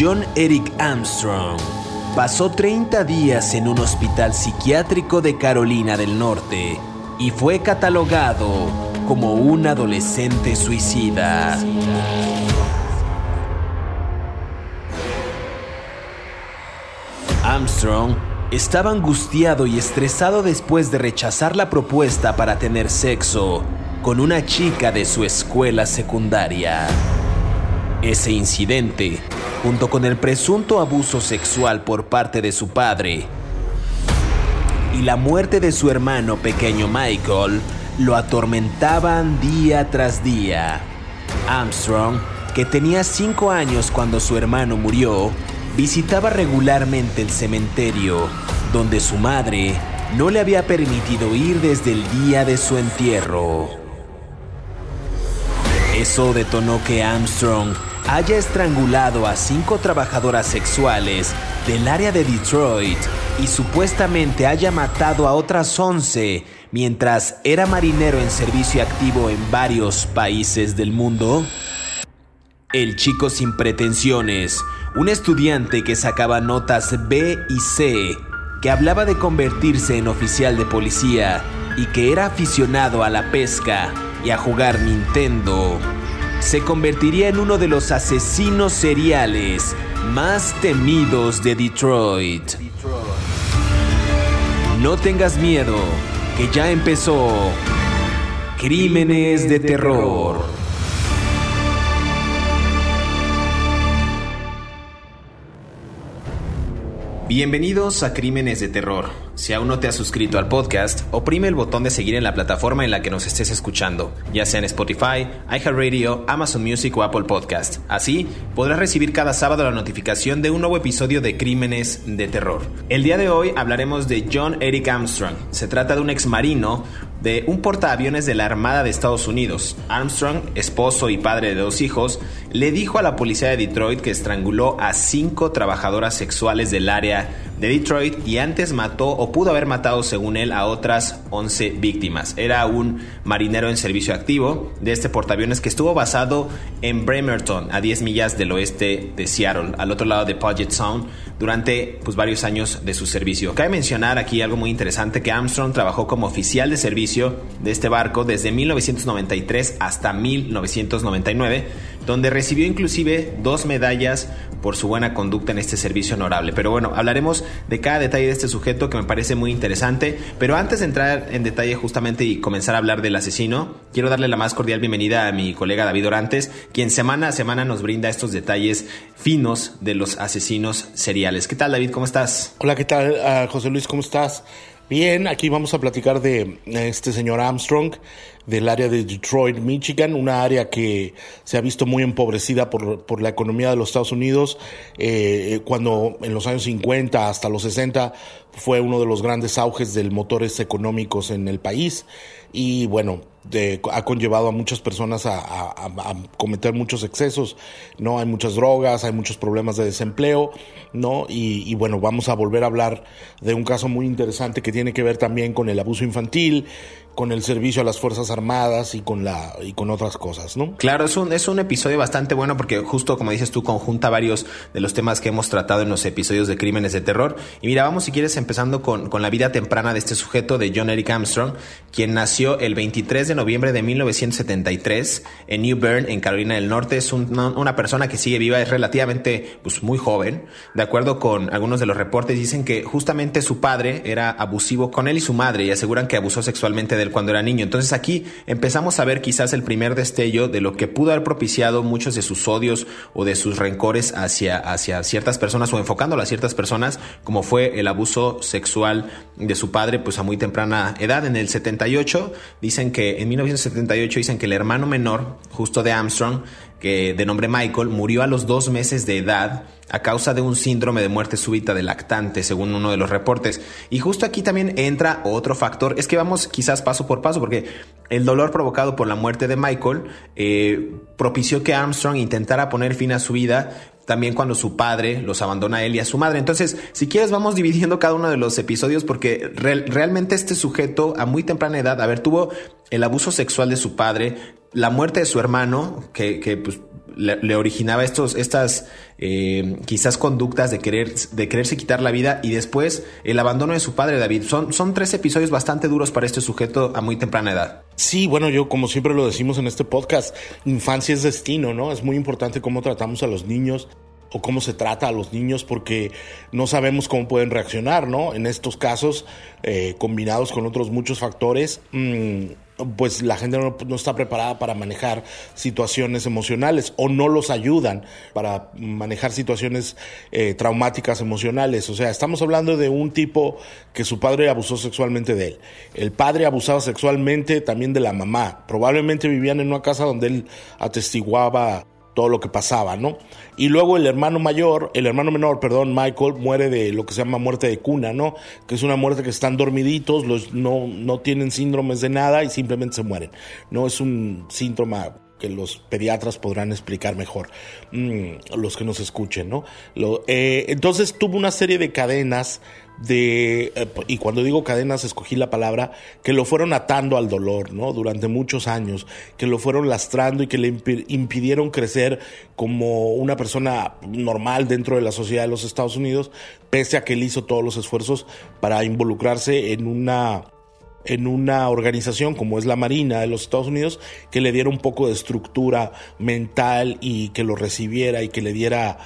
John Eric Armstrong pasó 30 días en un hospital psiquiátrico de Carolina del Norte y fue catalogado como un adolescente suicida. Armstrong estaba angustiado y estresado después de rechazar la propuesta para tener sexo con una chica de su escuela secundaria. Ese incidente, junto con el presunto abuso sexual por parte de su padre y la muerte de su hermano pequeño Michael, lo atormentaban día tras día. Armstrong, que tenía cinco años cuando su hermano murió, visitaba regularmente el cementerio, donde su madre no le había permitido ir desde el día de su entierro. Eso detonó que Armstrong haya estrangulado a cinco trabajadoras sexuales del área de Detroit y supuestamente haya matado a otras 11 mientras era marinero en servicio activo en varios países del mundo? El chico sin pretensiones, un estudiante que sacaba notas B y C, que hablaba de convertirse en oficial de policía y que era aficionado a la pesca y a jugar Nintendo se convertiría en uno de los asesinos seriales más temidos de Detroit. No tengas miedo, que ya empezó Crímenes de Terror. Bienvenidos a Crímenes de Terror. Si aún no te has suscrito al podcast, oprime el botón de seguir en la plataforma en la que nos estés escuchando, ya sea en Spotify, iHeartRadio, Amazon Music o Apple Podcast. Así podrás recibir cada sábado la notificación de un nuevo episodio de Crímenes de Terror. El día de hoy hablaremos de John Eric Armstrong. Se trata de un ex marino de un portaaviones de la Armada de Estados Unidos. Armstrong, esposo y padre de dos hijos, le dijo a la policía de Detroit que estranguló a cinco trabajadoras sexuales del área de Detroit y antes mató o pudo haber matado según él a otras 11 víctimas. Era un marinero en servicio activo de este portaaviones que estuvo basado en Bremerton, a 10 millas del oeste de Seattle, al otro lado de Puget Sound, durante pues, varios años de su servicio. Cabe mencionar aquí algo muy interesante que Armstrong trabajó como oficial de servicio de este barco desde 1993 hasta 1999 donde recibió inclusive dos medallas por su buena conducta en este servicio honorable. Pero bueno, hablaremos de cada detalle de este sujeto que me parece muy interesante. Pero antes de entrar en detalle justamente y comenzar a hablar del asesino, quiero darle la más cordial bienvenida a mi colega David Orantes, quien semana a semana nos brinda estos detalles finos de los asesinos seriales. ¿Qué tal David? ¿Cómo estás? Hola, ¿qué tal ah, José Luis? ¿Cómo estás? Bien, aquí vamos a platicar de este señor Armstrong del área de Detroit, Michigan, una área que se ha visto muy empobrecida por, por la economía de los Estados Unidos, eh, cuando en los años 50 hasta los 60 fue uno de los grandes auges de motores económicos en el país y bueno, ha conllevado a muchas personas a, cometer muchos excesos, ¿no? Hay muchas drogas, hay muchos problemas de desempleo, ¿no? Y, y, bueno, vamos a volver a hablar de un caso muy interesante que tiene que ver también con el abuso infantil, con el servicio a las Fuerzas Armadas y con la y con otras cosas, ¿no? Claro, es un, es un episodio bastante bueno porque justo como dices tú conjunta varios de los temas que hemos tratado en los episodios de Crímenes de Terror. Y mira, vamos si quieres empezando con, con la vida temprana de este sujeto de John Eric Armstrong, quien nació el 23 de noviembre de 1973 en New Bern, en Carolina del Norte. Es una persona que sigue viva, es relativamente pues, muy joven. De acuerdo con algunos de los reportes, dicen que justamente su padre era abusivo con él y su madre y aseguran que abusó sexualmente él cuando era niño. Entonces aquí empezamos a ver quizás el primer destello de lo que pudo haber propiciado muchos de sus odios o de sus rencores hacia, hacia ciertas personas o enfocándolo a ciertas personas, como fue el abuso sexual de su padre, pues a muy temprana edad. En el 78 dicen que, en 1978 dicen que el hermano menor, justo de Armstrong, que de nombre Michael, murió a los dos meses de edad a causa de un síndrome de muerte súbita de lactante, según uno de los reportes. Y justo aquí también entra otro factor, es que vamos quizás paso por paso, porque el dolor provocado por la muerte de Michael eh, propició que Armstrong intentara poner fin a su vida también cuando su padre los abandona a él y a su madre. Entonces, si quieres, vamos dividiendo cada uno de los episodios porque realmente este sujeto a muy temprana edad, a ver, tuvo el abuso sexual de su padre, la muerte de su hermano, que, que pues, le, originaba estos, estas eh, quizás conductas de querer, de quererse quitar la vida y después el abandono de su padre David. Son, son tres episodios bastante duros para este sujeto a muy temprana edad. Sí, bueno, yo como siempre lo decimos en este podcast, infancia es destino, ¿no? Es muy importante cómo tratamos a los niños o cómo se trata a los niños porque no sabemos cómo pueden reaccionar, ¿no? En estos casos, eh, combinados con otros muchos factores, mmm, pues la gente no, está preparada para manejar situaciones emocionales o no los ayudan para manejar situaciones eh, traumáticas emocionales. O sea, estamos hablando de un tipo que su padre abusó sexualmente de él. El padre abusaba sexualmente también de la mamá. Probablemente vivían en una casa donde él atestiguaba todo lo que pasaba, ¿no? Y luego el hermano mayor, el hermano menor, perdón, Michael, muere de lo que se llama muerte de cuna, ¿no? Que es una muerte que están dormiditos, los, no, no tienen síndromes de nada y simplemente se mueren. No es un síntoma que los pediatras podrán explicar mejor, mm, los que nos escuchen, ¿no? Eh, entonces tuvo una serie de cadenas de, eh, y cuando digo cadenas escogí la palabra, que lo fueron atando al dolor, ¿no? Durante muchos años, que lo fueron lastrando y que le impidieron crecer como una persona normal dentro de la sociedad de los Estados Unidos, pese a que él hizo todos los esfuerzos para involucrarse en una en una organización como es la Marina de los Estados Unidos que le diera un poco de estructura mental y que lo recibiera y que le diera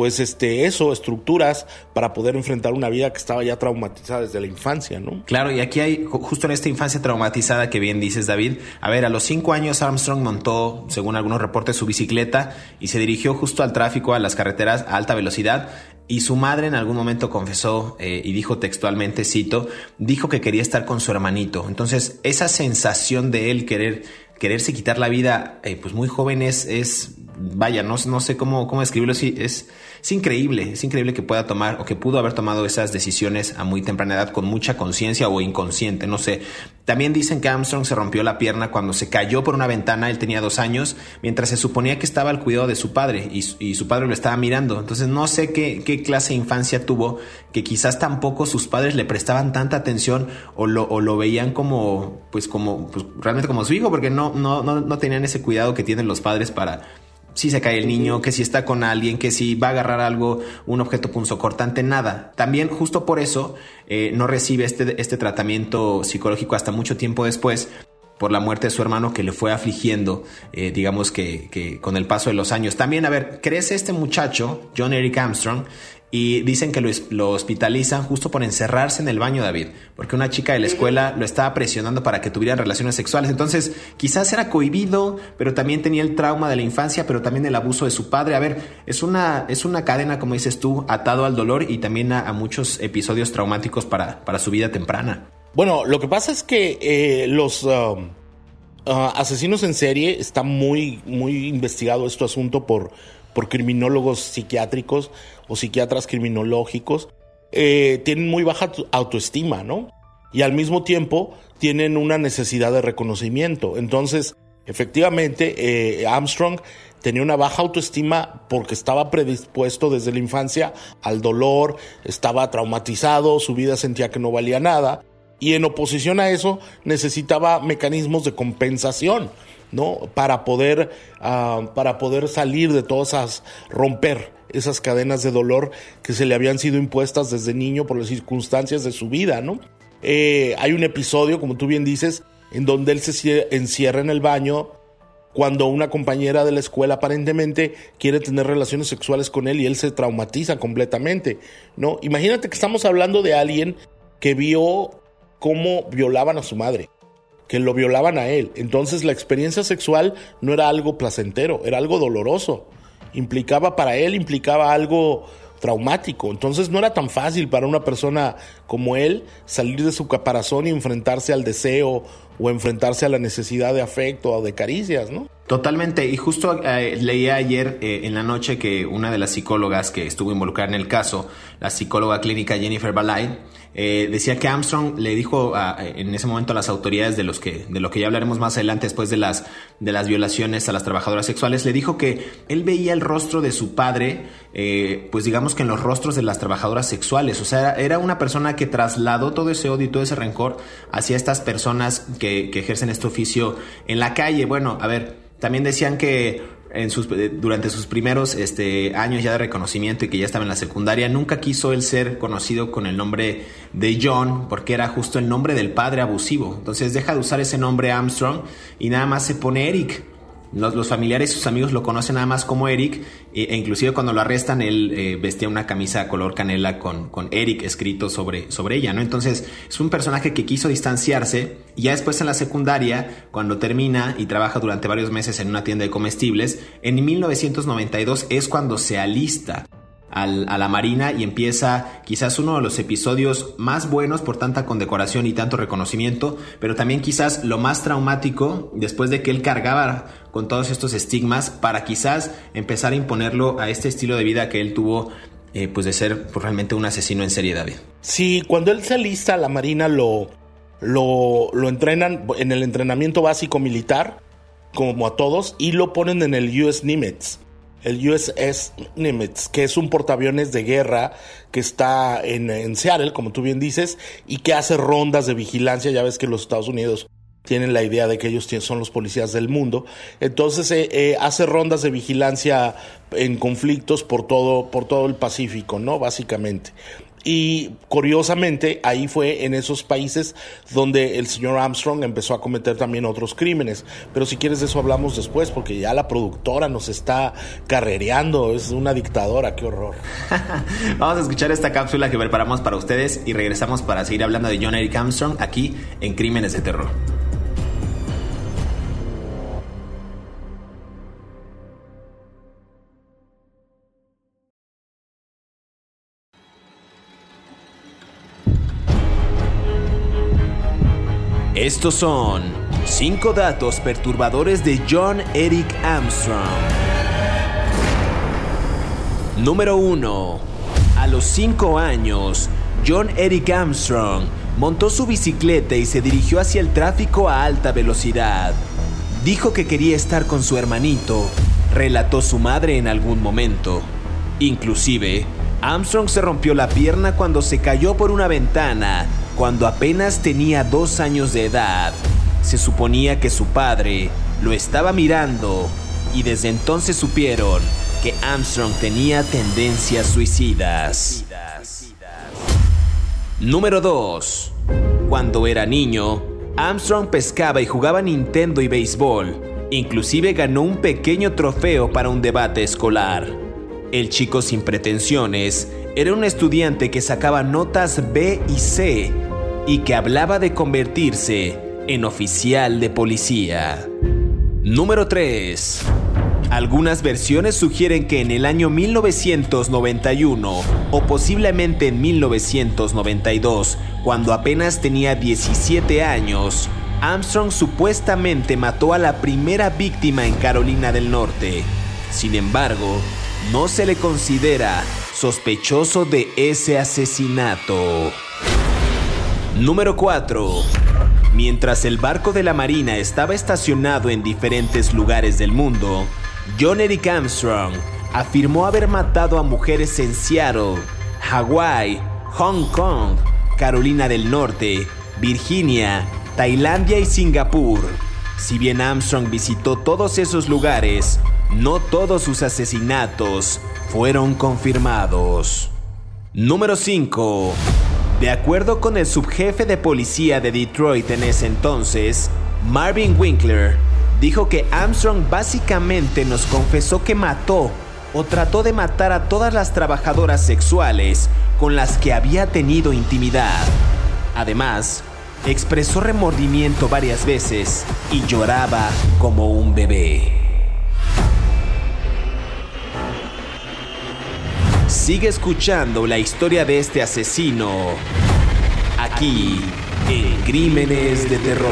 pues este eso, estructuras para poder enfrentar una vida que estaba ya traumatizada desde la infancia, ¿no? Claro, y aquí hay, justo en esta infancia traumatizada que bien dices, David, a ver, a los cinco años Armstrong montó, según algunos reportes, su bicicleta y se dirigió justo al tráfico, a las carreteras a alta velocidad. Y su madre en algún momento confesó eh, y dijo textualmente, cito, dijo que quería estar con su hermanito. Entonces, esa sensación de él querer quererse quitar la vida, eh, pues muy joven es, es vaya, no, no sé cómo, cómo describirlo, es, es increíble, es increíble que pueda tomar o que pudo haber tomado esas decisiones a muy temprana edad con mucha conciencia o inconsciente, no sé. También dicen que Armstrong se rompió la pierna cuando se cayó por una ventana, él tenía dos años, mientras se suponía que estaba al cuidado de su padre y, y su padre lo estaba mirando. Entonces no sé qué, qué, clase de infancia tuvo, que quizás tampoco sus padres le prestaban tanta atención o lo, o lo veían como, pues como, pues realmente como su hijo, porque no, no, no, no tenían ese cuidado que tienen los padres para si se cae el niño, que si está con alguien, que si va a agarrar algo, un objeto punzocortante, nada. También justo por eso eh, no recibe este, este tratamiento psicológico hasta mucho tiempo después por la muerte de su hermano que le fue afligiendo, eh, digamos que, que, con el paso de los años. También, a ver, crece este muchacho, John Eric Armstrong, y dicen que lo, hospitalizan justo por encerrarse en el baño, David, porque una chica de la escuela lo estaba presionando para que tuvieran relaciones sexuales. Entonces, quizás era cohibido, pero también tenía el trauma de la infancia, pero también el abuso de su padre. A ver, es una, es una cadena, como dices tú, atado al dolor y también a, muchos episodios traumáticos para, para, su vida temprana. Bueno, lo que pasa es que eh, los... Um, uh, asesinos en serie está muy, muy investigado este asunto por por criminólogos psiquiátricos o psiquiatras criminológicos, eh, tienen muy baja autoestima, ¿no? Y al mismo tiempo tienen una necesidad de reconocimiento. Entonces, efectivamente, eh, Armstrong tenía una baja autoestima porque estaba predispuesto desde la infancia al dolor, estaba traumatizado, su vida sentía que no valía nada y en oposición a eso necesitaba mecanismos de compensación. ¿No? Para poder, ah, para poder salir de todas esas, romper esas cadenas de dolor que se le habían sido impuestas desde niño por las circunstancias de su vida, ¿no? Eh, hay un episodio, como tú bien dices, en donde él se encierra en el baño cuando una compañera de la escuela aparentemente quiere tener relaciones sexuales con él y él se traumatiza completamente, ¿no? Imagínate que estamos hablando de alguien que vio cómo violaban a su madre que lo violaban a él. Entonces la experiencia sexual no era algo placentero, era algo doloroso. Implicaba para él, implicaba algo traumático. Entonces no era tan fácil para una persona como él salir de su caparazón y enfrentarse al deseo o enfrentarse a la necesidad de afecto o de caricias, ¿no? Totalmente. Y justo eh, leía ayer eh, en la noche que una de las psicólogas que estuvo involucrada en el caso, la psicóloga clínica Jennifer Balay, eh, decía que Armstrong le dijo en ese momento a las autoridades de los que de lo que ya hablaremos más adelante después de las de las violaciones a las trabajadoras sexuales le dijo que él veía el rostro de su padre pues digamos que en los rostros de las trabajadoras sexuales. O sea era una persona que trasladó todo ese odio y todo ese rencor hacia estas personas que, que ejercen este oficio en la calle. Bueno a ver también decían que en sus, eh, durante sus primeros este, años ya de reconocimiento y que ya estaba en la secundaria, nunca quiso él ser conocido con el nombre de John porque era justo el nombre del padre abusivo. Entonces deja de usar ese nombre Armstrong y nada más se pone Eric. Los, familiares y sus amigos lo conocen nada más como Eric, e, inclusive cuando lo arrestan, él eh, vestía una camisa color canela con, con Eric escrito sobre, sobre ella, ¿no? Entonces es un personaje que quiso distanciarse y ya después en la secundaria, cuando termina y trabaja durante varios meses en una tienda de comestibles, en 1992 es cuando se alista a la Marina y empieza quizás uno de los episodios más buenos por tanta condecoración y tanto reconocimiento, pero también quizás lo más traumático después de que él cargaba con todos estos estigmas para quizás empezar a imponerlo a este estilo de vida que él tuvo eh, pues de ser realmente un asesino en serie, David. Sí, cuando él se alista a la Marina lo, lo, lo entrenan en el entrenamiento básico militar, como a todos, y lo ponen en el US Nimitz el USS Nimitz, que es un portaaviones de guerra que está en, Seattle, como tú bien dices, y que hace rondas de vigilancia. Ya ves que los Estados Unidos tienen la idea de que ellos son los policías del mundo. Entonces eh, eh, hace rondas de vigilancia en conflictos por todo, por todo el Pacífico, ¿no? Básicamente. Y curiosamente, ahí fue en esos países donde el señor Armstrong empezó a cometer también otros crímenes. Pero si quieres de eso hablamos después, porque ya la productora nos está carrereando, es una dictadora, qué horror. Vamos a escuchar esta cápsula que preparamos para ustedes y regresamos para seguir hablando de John Eric Armstrong aquí en Crímenes de Terror. Estos son 5 datos perturbadores de John Eric Armstrong. Número 1. A los 5 años, John Eric Armstrong montó su bicicleta y se dirigió hacia el tráfico a alta velocidad. Dijo que quería estar con su hermanito, relató su madre en algún momento. Inclusive, Armstrong se rompió la pierna cuando se cayó por una ventana cuando apenas tenía dos años de edad. Se suponía que su padre lo estaba mirando y desde entonces supieron que Armstrong tenía tendencias suicidas. Número 2. Cuando era niño, Armstrong pescaba y jugaba Nintendo y béisbol. Inclusive ganó un pequeño trofeo para un debate escolar. El chico sin pretensiones era un estudiante que sacaba notas B y C y que hablaba de convertirse en oficial de policía. Número 3. Algunas versiones sugieren que en el año 1991 o posiblemente en 1992, cuando apenas tenía 17 años, Armstrong supuestamente mató a la primera víctima en Carolina del Norte. Sin embargo, no se le considera sospechoso de ese asesinato. Número 4. Mientras el barco de la Marina estaba estacionado en diferentes lugares del mundo, John Eric Armstrong afirmó haber matado a mujeres en Seattle, Hawái, Hong Kong, Carolina del Norte, Virginia, Tailandia y Singapur. Si bien Armstrong visitó todos esos lugares, no todos sus asesinatos fueron confirmados. Número 5. De acuerdo con el subjefe de policía de Detroit en ese entonces, Marvin Winkler, dijo que Armstrong básicamente nos confesó que mató o trató de matar a todas las trabajadoras sexuales con las que había tenido intimidad. Además, expresó remordimiento varias veces y lloraba como un bebé. Sigue escuchando la historia de este asesino aquí en Crímenes de Terror.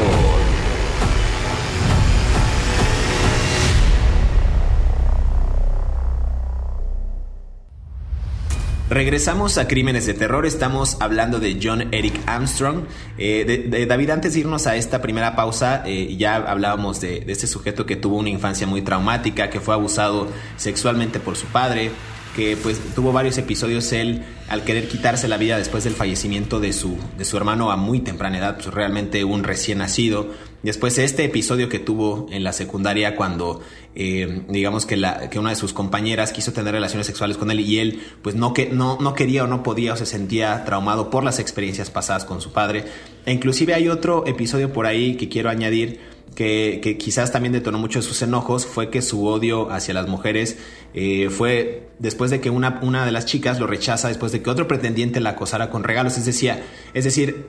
Regresamos a Crímenes de Terror, estamos hablando de John Eric Armstrong. Eh, David, antes de irnos a esta primera pausa, eh, ya hablábamos de, de, este sujeto que tuvo una infancia muy traumática, que fue abusado sexualmente por su padre, que pues tuvo varios episodios él al querer quitarse la vida después del fallecimiento de su, de su hermano a muy temprana edad, pues realmente un recién nacido. Después este episodio que tuvo en la secundaria cuando eh, digamos que, la, que una de sus compañeras quiso tener relaciones sexuales con él y él pues no, que, no, no quería o no podía o se sentía traumado por las experiencias pasadas con su padre. E inclusive hay otro episodio por ahí que quiero añadir que, quizás también detonó mucho de sus enojos fue que su odio hacia las mujeres eh, fue después de que una, una de las chicas lo rechaza, después de que otro pretendiente la acosara con regalos. Es decir, es decir,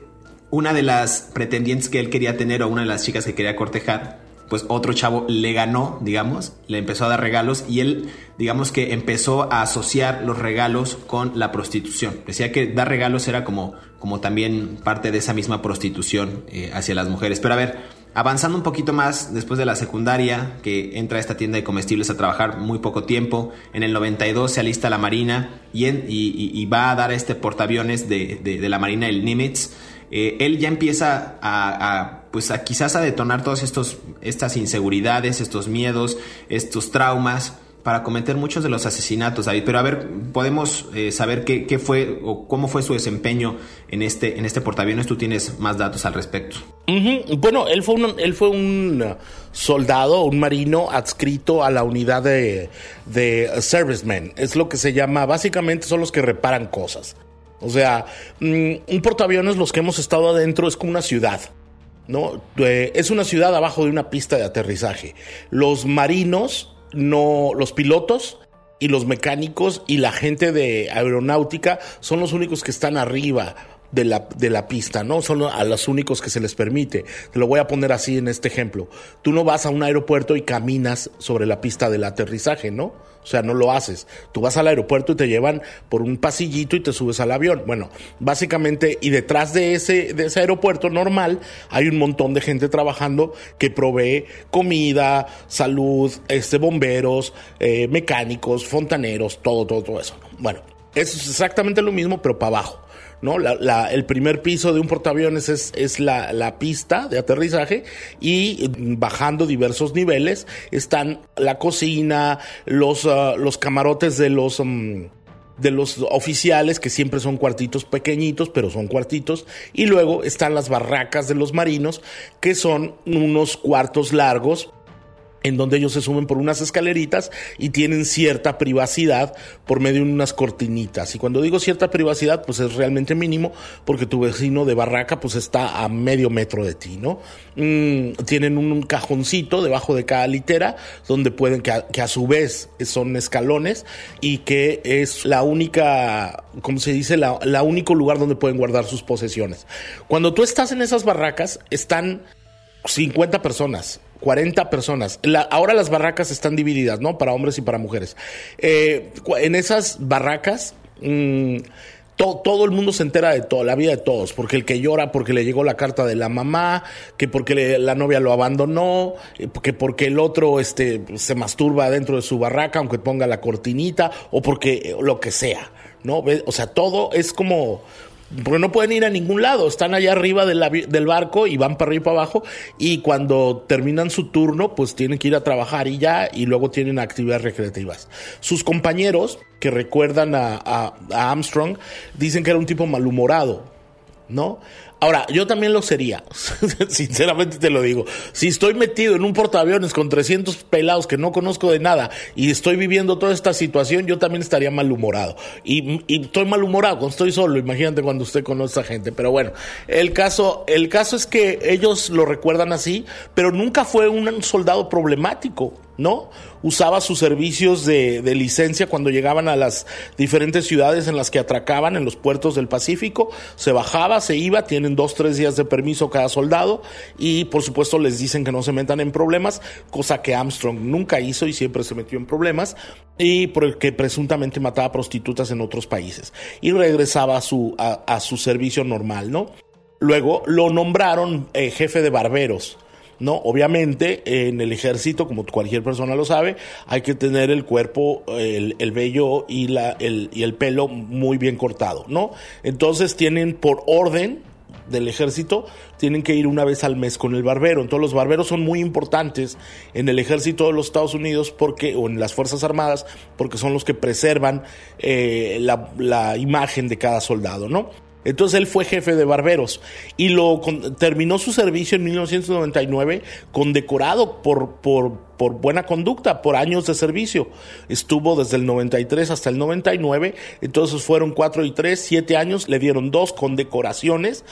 una de las pretendientes que él quería tener o una de las chicas que quería cortejar, pues otro chavo le ganó, digamos, le empezó a dar regalos y él, digamos que empezó a asociar los regalos con la prostitución. Decía que dar regalos era como, como también parte de esa misma prostitución eh, hacia las mujeres. Pero a ver, Avanzando un poquito más, después de la secundaria, que entra a esta tienda de comestibles a trabajar muy poco tiempo, en el 92 se alista la Marina y, va a dar este portaaviones de, de, la Marina, el Nimitz. Eh, él ya empieza a, pues a quizás a detonar todas estas inseguridades, estos miedos, estos traumas para cometer muchos de los asesinatos, David. Pero a ver, podemos eh, saber qué, fue o cómo fue su desempeño en este, en este portaaviones. Tú tienes más datos al respecto. Bueno, él fue, un, él fue un soldado, un marino adscrito a la unidad de, de servicemen. Es lo que se llama, básicamente son los que reparan cosas. O sea, mm, un portaaviones, los que hemos estado adentro, es como una ciudad. ¿no? Eh, es una ciudad abajo de una pista de aterrizaje. Los marinos no, los pilotos y los mecánicos y la gente de aeronáutica son los únicos que están arriba de la, de la pista, ¿no? Son a los únicos que se les permite. Te lo voy a poner así en este ejemplo. Tú no vas a un aeropuerto y caminas sobre la pista del aterrizaje, ¿no? O sea, no lo haces. Tú vas al aeropuerto y te llevan por un pasillito y te subes al avión. Bueno, básicamente, y detrás de ese, de ese aeropuerto normal hay un montón de gente trabajando que provee comida, salud, este, bomberos, eh, mecánicos, fontaneros, todo, todo, todo eso. Bueno, eso es exactamente lo mismo, pero para abajo. ¿no? El primer piso de un portaaviones es, es la, pista de aterrizaje y bajando diversos niveles están la cocina, los, ah, los camarotes de los... Mm, de los oficiales, que siempre son cuartitos pequeñitos, pero son cuartitos, y luego están las barracas de los marinos, que son unos cuartos largos en donde ellos se suben por unas escaleritas y tienen cierta privacidad por medio de unas cortinitas. Y cuando digo cierta privacidad, pues es realmente mínimo porque tu vecino de barraca pues está a medio metro de ti, ¿no? Mm, tienen un cajoncito debajo de cada litera donde pueden, que a, su vez son escalones y que es la única, como se dice, la, la único lugar donde pueden guardar sus posesiones. Cuando tú estás en esas barracas, están 50 personas 40 personas. ahora las barracas están divididas, ¿no? Para hombres y para mujeres. Eh, en esas barracas, mm, todo el mundo se entera de todo, la vida de todos, porque el que llora porque le llegó la carta de la mamá, que porque la novia lo abandonó, eh, que porque el otro este, se masturba dentro de su barraca, aunque ponga la cortinita, o porque eh, lo que sea, ¿no? O sea, todo es como porque no pueden ir a ningún lado, están allá arriba del barco y van para arriba y para abajo y cuando terminan su turno pues tienen que ir a trabajar y ya y luego tienen actividades recreativas. Sus compañeros que recuerdan a Armstrong dicen que era un tipo malhumorado, ¿no? Ahora, yo también lo sería, sinceramente te lo digo. Si estoy metido en un portaaviones con 300 pelados que no conozco de nada y estoy viviendo toda esta situación, yo también estaría malhumorado. Y, y estoy malhumorado cuando estoy solo, imagínate cuando usted conoce a gente. Pero bueno, el caso, el caso es que ellos lo recuerdan así, pero nunca fue un soldado problemático. ¿No? Usaba sus servicios de, licencia cuando llegaban a las diferentes ciudades en las que atracaban en los puertos del Pacífico, se bajaba, se iba, tienen dos, tres días de permiso cada soldado y por supuesto les dicen que no se metan en problemas, cosa que Armstrong nunca hizo y siempre se metió en problemas y porque presuntamente mataba prostitutas en otros países y regresaba a su, servicio normal, ¿no? Luego lo nombraron eh, jefe de barberos ¿no? Obviamente, en el ejército, como cualquier persona lo sabe, hay que tener el cuerpo, el, el vello y, la, el, y el pelo muy bien cortado, ¿no? Entonces tienen por orden del ejército tienen que ir una vez al mes con el barbero. Entonces los barberos son muy importantes en el ejército de los Estados Unidos porque, o en las Fuerzas Armadas porque son los que preservan eh, la, la imagen de cada soldado, ¿no? Entonces él fue jefe de barberos y lo terminó su servicio en 1999 condecorado por, por, por buena conducta, por años de servicio. Estuvo desde el 93 hasta el 99, entonces fueron cuatro y tres, siete años, le dieron dos condecoraciones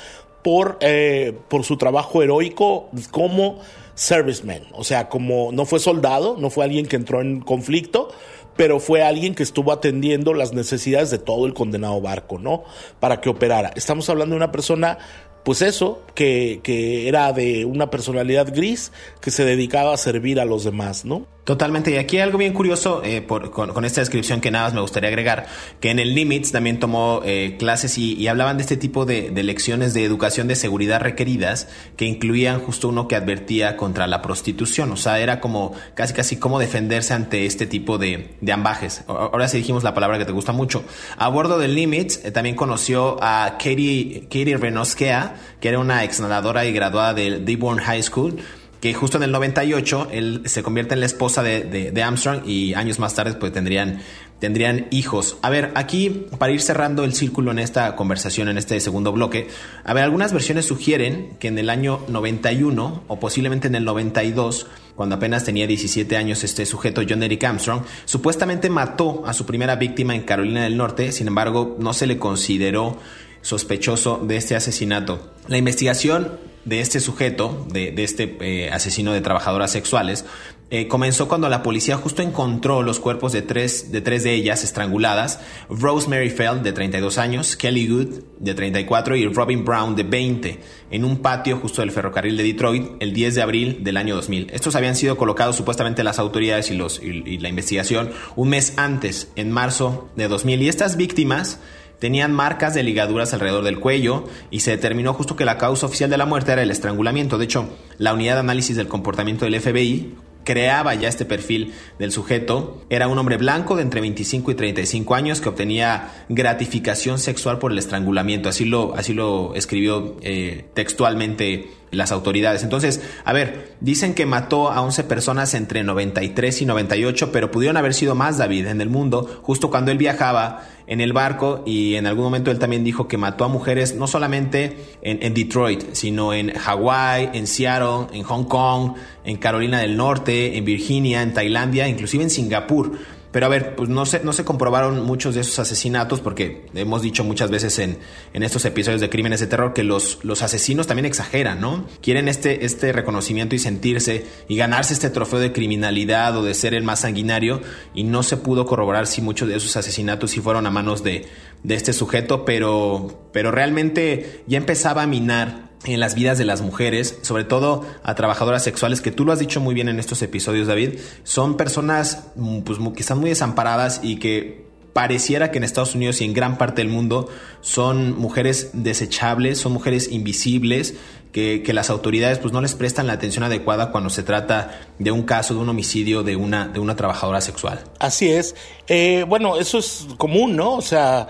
por, eh, por su trabajo heroico como serviceman, o sea, como no fue soldado, no fue alguien que entró en conflicto, pero fue alguien que estuvo atendiendo las necesidades de todo el condenado barco, ¿no? Para que operara. Estamos hablando de una persona pues eso, que, que, era de una personalidad gris que se dedicaba a servir a los demás, ¿no? Totalmente. Y aquí hay algo bien curioso eh, con, esta descripción que nada más me gustaría agregar, que en el Limits también tomó eh, clases y, hablaban de este tipo de, lecciones de educación de seguridad requeridas que incluían justo uno que advertía contra la prostitución. O sea, era como casi casi cómo defenderse ante este tipo de, ambajes. Ahora sí dijimos la palabra que te gusta mucho. A bordo del Limits eh, también conoció a Katie, Katie Renoskea, que era una ex nadadora y graduada del Dearborn High School que justo en el 98 él se convierte en la esposa de, Armstrong y años más tarde pues tendrían, tendrían hijos. A ver, aquí para ir cerrando el círculo en esta conversación, en este segundo bloque, a ver, algunas versiones sugieren que en el año 91 o posiblemente en el 92, cuando apenas tenía 17 años este sujeto John Eric Armstrong, supuestamente mató a su primera víctima en Carolina del Norte, sin embargo no se le consideró sospechoso de este asesinato. La investigación de este sujeto, de, este eh, asesino de trabajadoras sexuales, eh, comenzó cuando la policía justo encontró los cuerpos de tres, de tres de ellas estranguladas, Rosemary Feld de 32 años, Kelly Good de 34 y Robin Brown de 20, en un patio justo del ferrocarril de Detroit el 10 de abril del año 2000. Estos habían sido colocados supuestamente las autoridades y, los, y la investigación un mes antes, en marzo de 2000, y estas víctimas Tenían marcas de ligaduras alrededor del cuello y se determinó justo que la causa oficial de la muerte era el estrangulamiento. De hecho, la unidad de análisis del comportamiento del FBI creaba ya este perfil del sujeto. Era un hombre blanco de entre 25 y 35 años que obtenía gratificación sexual por el estrangulamiento. Así lo, así lo escribió eh, textualmente las autoridades. Entonces, a ver, dicen que mató a 11 personas entre 93 y 98, pero pudieron haber sido más, David, en el mundo, justo cuando él viajaba en el barco y en algún momento él también dijo que mató a mujeres no solamente en, Detroit, sino en Hawái, en Seattle, en Hong Kong, en Carolina del Norte, en Virginia, en Tailandia, inclusive en Singapur. Pero a ver, pues no se, no se comprobaron muchos de esos asesinatos porque hemos dicho muchas veces en, en estos episodios de crímenes de terror que los, los asesinos también exageran, ¿no? Quieren este, este reconocimiento y sentirse y ganarse este trofeo de criminalidad o de ser el más sanguinario y no se pudo corroborar si muchos de esos asesinatos sí fueron a manos de, de este sujeto, pero, pero realmente ya empezaba a minar en las vidas de las mujeres, sobre todo a trabajadoras sexuales, que tú lo has dicho muy bien en estos episodios, David, son personas mm, pues, que están muy desamparadas y que pareciera que en Estados Unidos y en gran parte del mundo son mujeres desechables, son mujeres invisibles, que, las autoridades pues no les prestan la atención adecuada cuando se trata de un caso, de un homicidio de una, de una trabajadora sexual. Así es. Eh, bueno, eso es común, ¿no? O sea,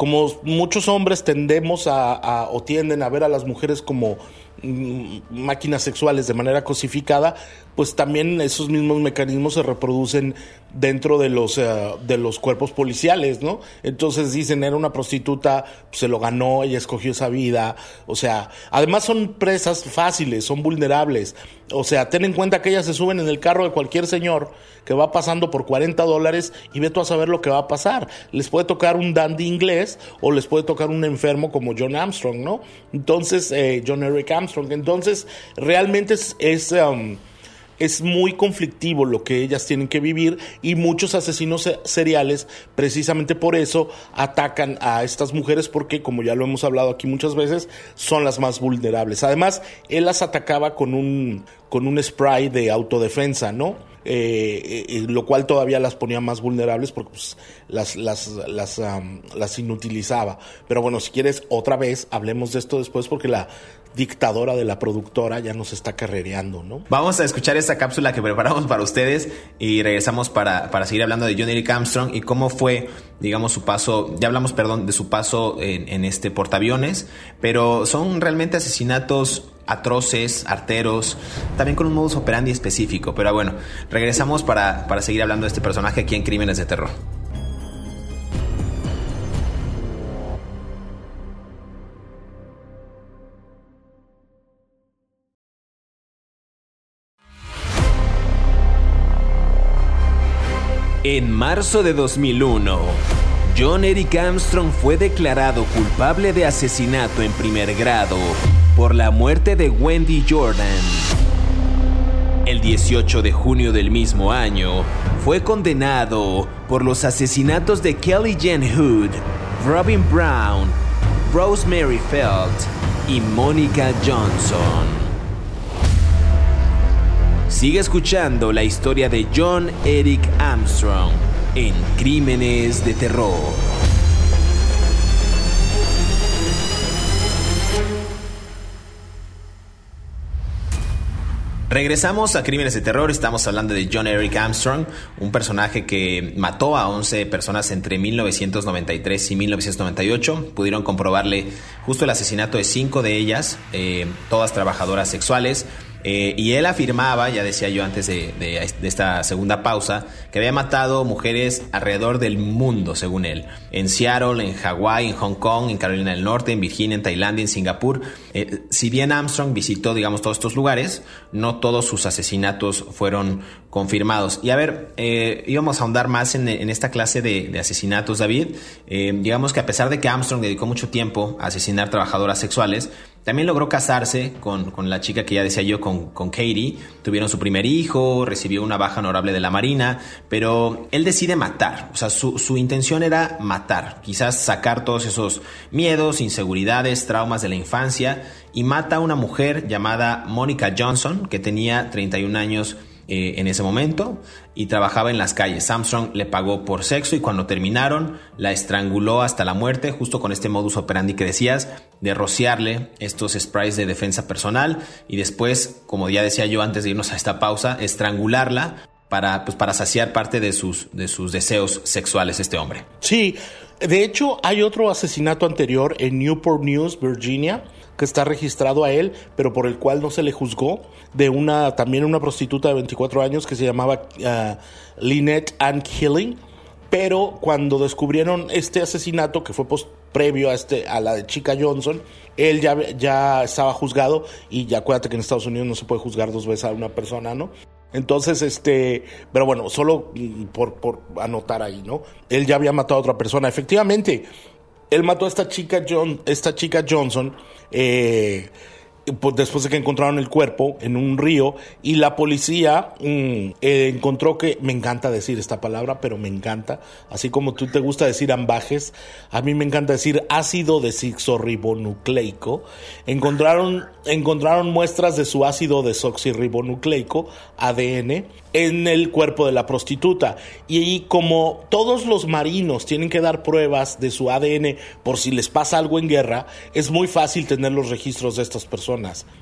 como muchos hombres tendemos a, o tienden a ver a las mujeres como mm, máquinas sexuales de manera cosificada, pues también esos mismos mecanismos se reproducen dentro de los, eh, de los cuerpos policiales, ¿no? Entonces dicen, era una prostituta, se lo ganó, ella escogió esa vida, o sea, además son presas fáciles, son vulnerables, o sea, ten en cuenta que ellas se suben en el carro de cualquier señor que va pasando por 40 dólares y ve tú a saber lo que va a pasar. Les puede tocar un dandy inglés o les puede tocar un enfermo como John Armstrong, ¿no? Entonces, eh, John Eric Armstrong, entonces realmente es... es um, es muy conflictivo lo que ellas tienen que vivir y muchos asesinos seriales precisamente por eso atacan a estas mujeres porque como ya lo hemos hablado aquí muchas veces son las más vulnerables. Además, él las atacaba con un con un spray de autodefensa, ¿no? Eh, eh, lo cual todavía las ponía más vulnerables porque pues, las, las, las, las inutilizaba. Pero bueno, si quieres otra vez, hablemos de esto después porque la dictadora de la productora ya nos está carrereando, ¿no? Vamos a escuchar esta cápsula que preparamos para ustedes y regresamos para, para seguir hablando de John Eric Armstrong y cómo fue, digamos, su paso, ya hablamos, perdón, de su paso en, en este portaaviones, pero son realmente asesinatos atroces, arteros, también con un modus operandi específico. Pero bueno, regresamos para, para seguir hablando de este personaje aquí en Crímenes de Terror. En marzo de 2001, John Eric Armstrong fue declarado culpable de asesinato en primer grado por la muerte de Wendy Jordan. El 18 de junio del mismo año, fue condenado por los asesinatos de Kelly Jen Hood, Robin Brown, Rosemary Felt y Monica Johnson. Sigue escuchando la historia de John Eric Armstrong en Crímenes de Terror. Regresamos a Crímenes de Terror, estamos hablando de John Eric Armstrong, un personaje que mató a 11 personas entre 1993 y 1998. Pudieron comprobarle justo el asesinato de 5 de ellas, eh, todas trabajadoras sexuales. Eh, y él afirmaba, ya decía yo antes de, esta segunda pausa, que había matado mujeres alrededor del mundo, según él. En Seattle, en Hawái, en Hong Kong, en Carolina del Norte, en Virginia, en Tailandia, en Singapur. Eh, si bien Armstrong visitó, digamos, todos estos lugares, no todos sus asesinatos fueron confirmados. Y a ver, eh, íbamos a ahondar más en, esta clase de, asesinatos, David. digamos que a pesar de que Armstrong dedicó mucho tiempo a asesinar trabajadoras sexuales, también logró casarse con, la chica que ya decía yo, con, con, Katie. Tuvieron su primer hijo, recibió una baja honorable de la Marina, pero él decide matar. O sea, su, su intención era matar, quizás sacar todos esos miedos, inseguridades, traumas de la infancia, y mata a una mujer llamada Monica Johnson, que tenía 31 años eh, en ese momento y trabajaba en las calles. Armstrong le pagó por sexo y cuando terminaron la estranguló hasta la muerte, justo con este modus operandi que decías, de rociarle estos sprays de defensa personal y después, como ya decía yo antes de irnos a esta pausa, estrangularla para, pues, para saciar parte de sus, de sus deseos sexuales este hombre. Sí, de hecho hay otro asesinato anterior en Newport News, Virginia, que está registrado a él, pero por el cual no se le juzgó, de una también una prostituta de 24 años que se llamaba uh, Lynette Ann Killing. Pero cuando descubrieron este asesinato, que fue previo a, este, a la de Chica Johnson, él ya, ya estaba juzgado y ya acuérdate que en Estados Unidos no se puede juzgar dos veces a una persona, ¿no? Entonces, este, pero bueno, solo por, por anotar ahí, ¿no? Él ya había matado a otra persona. Efectivamente, él mató a esta chica, John, esta chica Johnson, eh, después de que encontraron el cuerpo en un río y la policía mm, eh, encontró que, me encanta decir esta palabra, pero me encanta, así como tú te gusta decir ambajes, a mí me encanta decir ácido desoxirribonucleico, encontraron, encontraron muestras de su ácido desoxirribonucleico, ADN, en el cuerpo de la prostituta. Y como todos los marinos tienen que dar pruebas de su ADN por si les pasa algo en guerra, es muy fácil tener los registros de estas personas.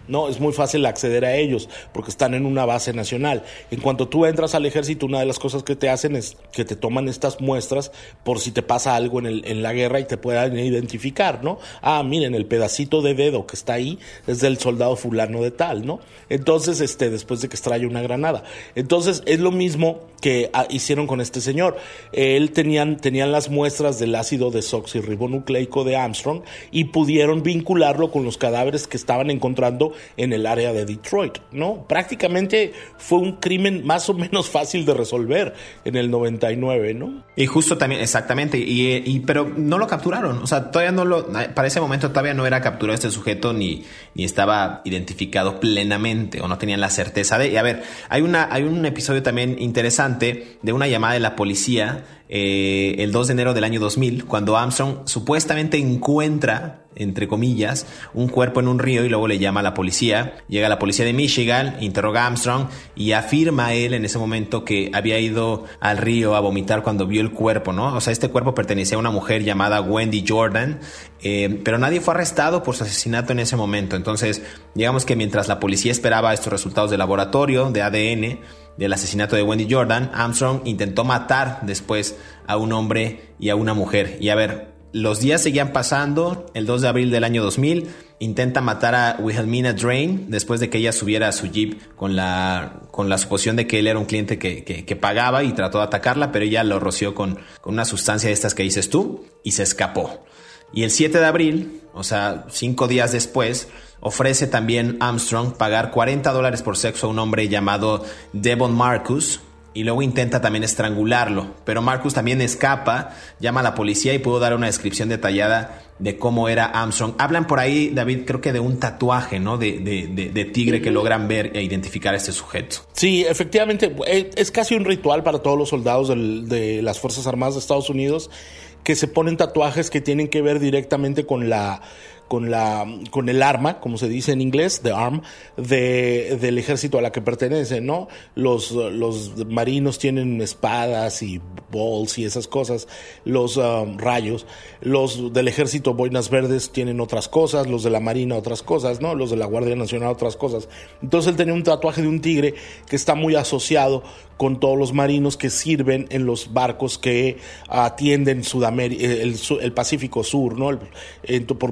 No, es muy fácil acceder a ellos porque están en una base nacional. En cuanto tú entras al ejército, una de las cosas que te hacen es que te toman estas muestras por si te pasa algo en, en la guerra y te puedan identificar, ¿no? Ah, miren, el pedacito de dedo que está ahí es del soldado fulano de tal, ¿no? Entonces, este, después de que extrae una granada. Entonces, es lo mismo que ah, hicieron con este señor. Él tenían, tenían las muestras del ácido desoxirribonucleico de Armstrong y pudieron vincularlo con los cadáveres que estaban encontrando en el área de Detroit, ¿no? Prácticamente fue un crimen más o menos fácil de resolver en el 99, ¿no? Y justo también, exactamente, y, pero no lo capturaron, o sea, todavía no lo, para ese momento todavía no era capturado este sujeto ni, ni estaba identificado plenamente o no tenían la certeza de, y a ver, hay una, hay un episodio también interesante de una llamada de la policía eh, el 2 de enero del año 2000, cuando Armstrong supuestamente encuentra, entre comillas, un cuerpo en un río y luego le llama a la policía. Llega la policía de Michigan, interroga a Armstrong y afirma él en ese momento que había ido al río a vomitar cuando vio el cuerpo, ¿no? O sea, este cuerpo pertenecía a una mujer llamada Wendy Jordan, eh, pero nadie fue arrestado por su asesinato en ese momento. Entonces, digamos que mientras la policía esperaba estos resultados de laboratorio, de ADN, del asesinato de Wendy Jordan, Armstrong intentó matar después a un hombre y a una mujer. Y a ver, los días seguían pasando. El 2 de abril del año 2000 intenta matar a Wilhelmina Drain después de que ella subiera a su jeep con la, con la suposición de que él era un cliente que, que, pagaba y trató de atacarla, pero ella lo roció con, con una sustancia de estas que dices tú y se escapó. Y el 7 de abril, o sea, cinco días después, Ofrece también Armstrong pagar 40 dólares por sexo a un hombre llamado Devon Marcus y luego intenta también estrangularlo. Pero Marcus también escapa, llama a la policía y pudo dar una descripción detallada de cómo era Armstrong. Hablan por ahí, David, creo que de un tatuaje, ¿no? De, de, tigre que logran ver e identificar a este sujeto. Sí, efectivamente, eh, es casi un ritual para todos los soldados de las Fuerzas Armadas de Estados Unidos que se ponen tatuajes que tienen que ver directamente con la con, la, con el arma, como se dice en inglés, the arm, de, del ejército a la que pertenece, ¿no? Los, los marinos tienen espadas y balls y esas cosas, los um, rayos, los del ejército boinas verdes tienen otras cosas, los de la marina otras cosas, ¿no? Los de la Guardia Nacional otras cosas. Entonces él tenía un tatuaje de un tigre que está muy asociado con todos los marinos que sirven en los barcos que atienden Sudamérica, el, el, Pacífico Sur, ¿no?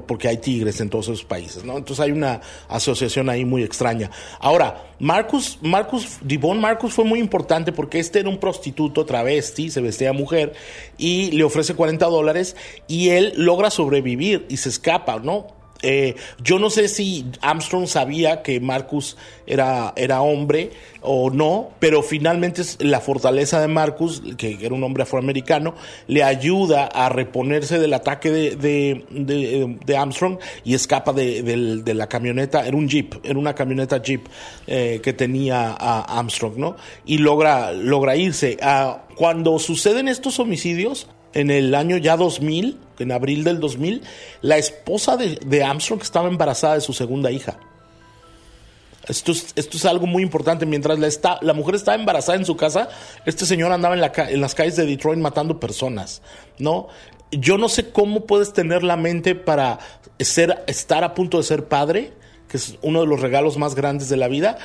porque hay tigres en todos esos países, ¿no? Entonces hay una asociación ahí muy extraña. Ahora, Marcus, Marcus, Divon Marcus fue muy importante porque este era un prostituto travesti, se vestía mujer y le ofrece 40 dólares y él logra sobrevivir y se escapa, ¿no? Eh, yo no sé si Armstrong sabía que Marcus era, era hombre o no, pero finalmente la fortaleza de Marcus, que era un hombre afroamericano, le ayuda a reponerse del ataque de, Armstrong y escapa de, la camioneta, era un jeep, era una camioneta jeep eh, que tenía a Armstrong, ¿no? Y logra, logra irse. Ah, cuando suceden estos homicidios, en el año ya 2000, en abril del 2000, la esposa de, Armstrong estaba embarazada de su segunda hija. Esto es, esto es algo muy importante. Mientras la, está, la mujer estaba embarazada en su casa, este señor andaba en, la, en las calles de Detroit matando personas, ¿no? Yo no sé cómo puedes tener la mente para ser, estar a punto de ser padre, que es uno de los regalos más grandes de la vida,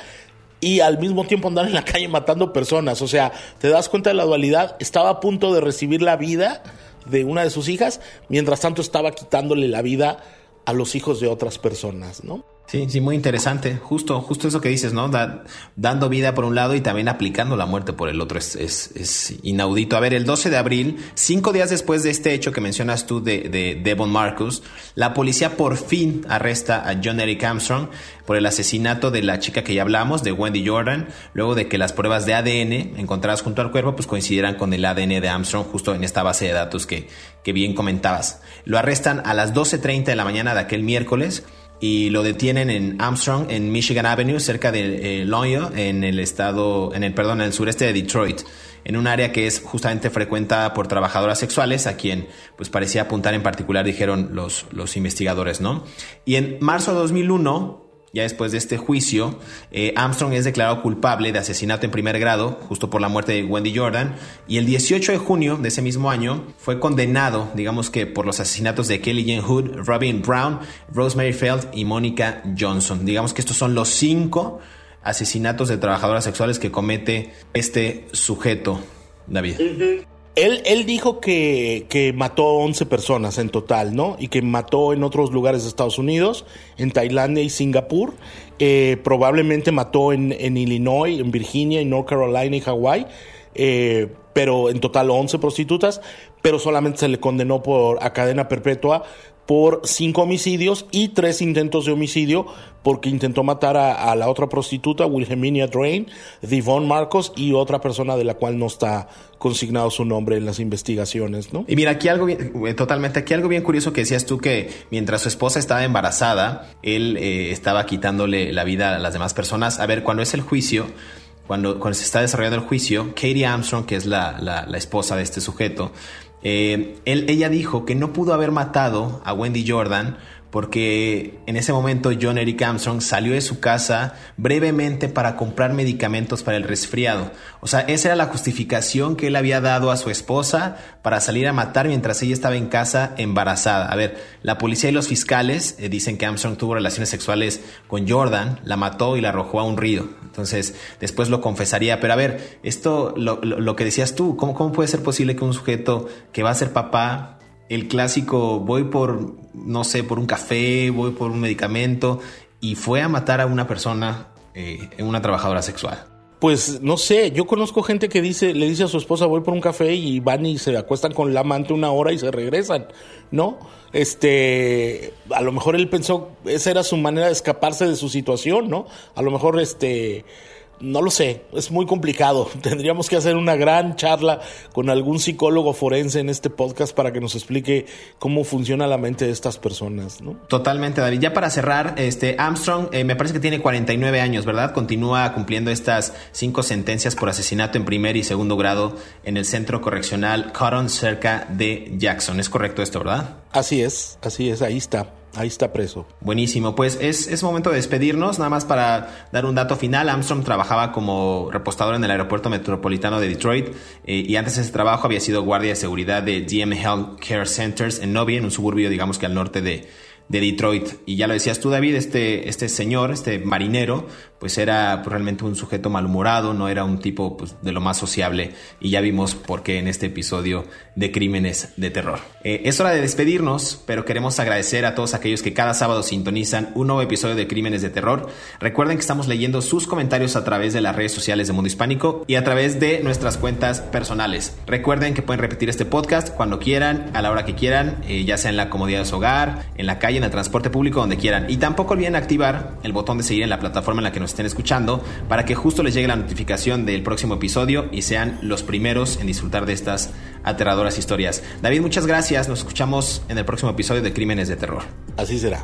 y al mismo tiempo andar en la calle matando personas. O sea, te das cuenta de la dualidad. Estaba a punto de recibir la vida de una de sus hijas, mientras tanto estaba quitándole la vida a los hijos de otras personas, ¿no? Sí, sí, muy interesante. Justo, justo eso que dices, ¿no? dando vida por un lado y también aplicando la muerte por el otro es, es, inaudito. A ver, el 12 de abril, cinco días después de este hecho que mencionas tú de, de Devon Marcus, la policía por fin arresta a John Eric Armstrong por el asesinato de la chica que ya hablamos, de Wendy Jordan, luego de que las pruebas de ADN encontradas junto al cuerpo pues coincidieran con el ADN de Armstrong justo en esta base de datos que, que bien comentabas. Lo arrestan a las 12.30 de la mañana de aquel miércoles y lo detienen en Armstrong, en Michigan Avenue, cerca de eh, en el estado, en el perdón, en el sureste de Detroit, en un área que es justamente frecuentada por trabajadoras sexuales, a quien pues parecía apuntar en particular, dijeron los, los investigadores, ¿no? Y en marzo de 2001, ya después de este juicio, eh, Armstrong es declarado culpable de asesinato en primer grado, justo por la muerte de Wendy Jordan, y el 18 de junio de ese mismo año fue condenado, digamos que por los asesinatos de Kelly Jane Hood, Robin Brown, Rosemary Feld y Monica Johnson. Digamos que estos son los cinco asesinatos de trabajadoras sexuales que comete este sujeto, David. Él, él dijo que, que, mató 11 personas en total, ¿no? Y que mató en otros lugares de Estados Unidos, en Tailandia y Singapur. Eh, probablemente mató en, en, Illinois, en Virginia, en North Carolina y Hawái. Eh, pero en total 11 prostitutas, pero solamente se le condenó por a cadena perpetua por cinco homicidios y tres intentos de homicidio porque intentó matar a, la otra prostituta, Wilhelmina Drain, Devon Marcos y otra persona de la cual no está consignado su nombre en las investigaciones, ¿no? Y mira, aquí algo bien, eh, totalmente, aquí algo bien curioso que decías tú que mientras su esposa estaba embarazada, él eh, estaba quitándole la vida a las demás personas. A ver, cuando es el juicio, cuando, cuando se está desarrollando el juicio, Katie Armstrong, que es la, la, la esposa de este sujeto, eh, él, ella dijo que no pudo haber matado a Wendy Jordan porque en ese momento John Eric Armstrong salió de su casa brevemente para comprar medicamentos para el resfriado. O sea, esa era la justificación que él había dado a su esposa para salir a matar mientras ella estaba en casa embarazada. A ver, la policía y los fiscales eh, dicen que Armstrong tuvo relaciones sexuales con Jordan, la mató y la arrojó a un río. Entonces, después lo confesaría. Pero a ver, esto, lo, lo, que decías tú, ¿cómo, ¿cómo puede ser posible que un sujeto que va a ser papá el clásico voy por, no sé, por un café, voy por un medicamento y fue a matar a una persona, eh, una trabajadora sexual. Pues no sé, yo conozco gente que dice, le dice a su esposa voy por un café y van y se acuestan con la amante una hora y se regresan, ¿no? Este, a lo mejor él pensó, esa era su manera de escaparse de su situación, ¿no? A lo mejor este no lo sé, es muy complicado. Tendríamos que hacer una gran charla con algún psicólogo forense en este podcast para que nos explique cómo funciona la mente de estas personas, ¿no? Totalmente, David. Ya para cerrar, este Armstrong eh, me parece que tiene 49 años, ¿verdad? Continúa cumpliendo estas cinco sentencias por asesinato en primer y segundo grado en el centro correccional Cotton cerca de Jackson. ¿Es correcto esto, verdad? Así es, así es, ahí está. Ahí está preso. Buenísimo, pues es, es, momento de despedirnos. Nada más para dar un dato final. Armstrong trabajaba como repostador en el aeropuerto metropolitano de Detroit eh, y antes de ese trabajo había sido guardia de seguridad de DM Health Care Centers en Novi, en un suburbio, digamos que al norte de, de Detroit. Y ya lo decías tú, David, este, este señor, este marinero, pues era realmente un sujeto malhumorado, no era un tipo pues, de lo más sociable y ya vimos por qué en este episodio de Crímenes de Terror. Eh, es hora de despedirnos, pero queremos agradecer a todos aquellos que cada sábado sintonizan un nuevo episodio de Crímenes de Terror. Recuerden que estamos leyendo sus comentarios a través de las redes sociales de Mundo Hispánico y a través de nuestras cuentas personales. Recuerden que pueden repetir este podcast cuando quieran, a la hora que quieran, eh, ya sea en la comodidad de su hogar, en la calle, en el transporte público, donde quieran. Y tampoco olviden activar el botón de seguir en la plataforma en la que nos estén escuchando para que justo les llegue la notificación del próximo episodio y sean los primeros en disfrutar de estas aterradoras historias. David, muchas gracias. Nos escuchamos en el próximo episodio de Crímenes de Terror. Así será.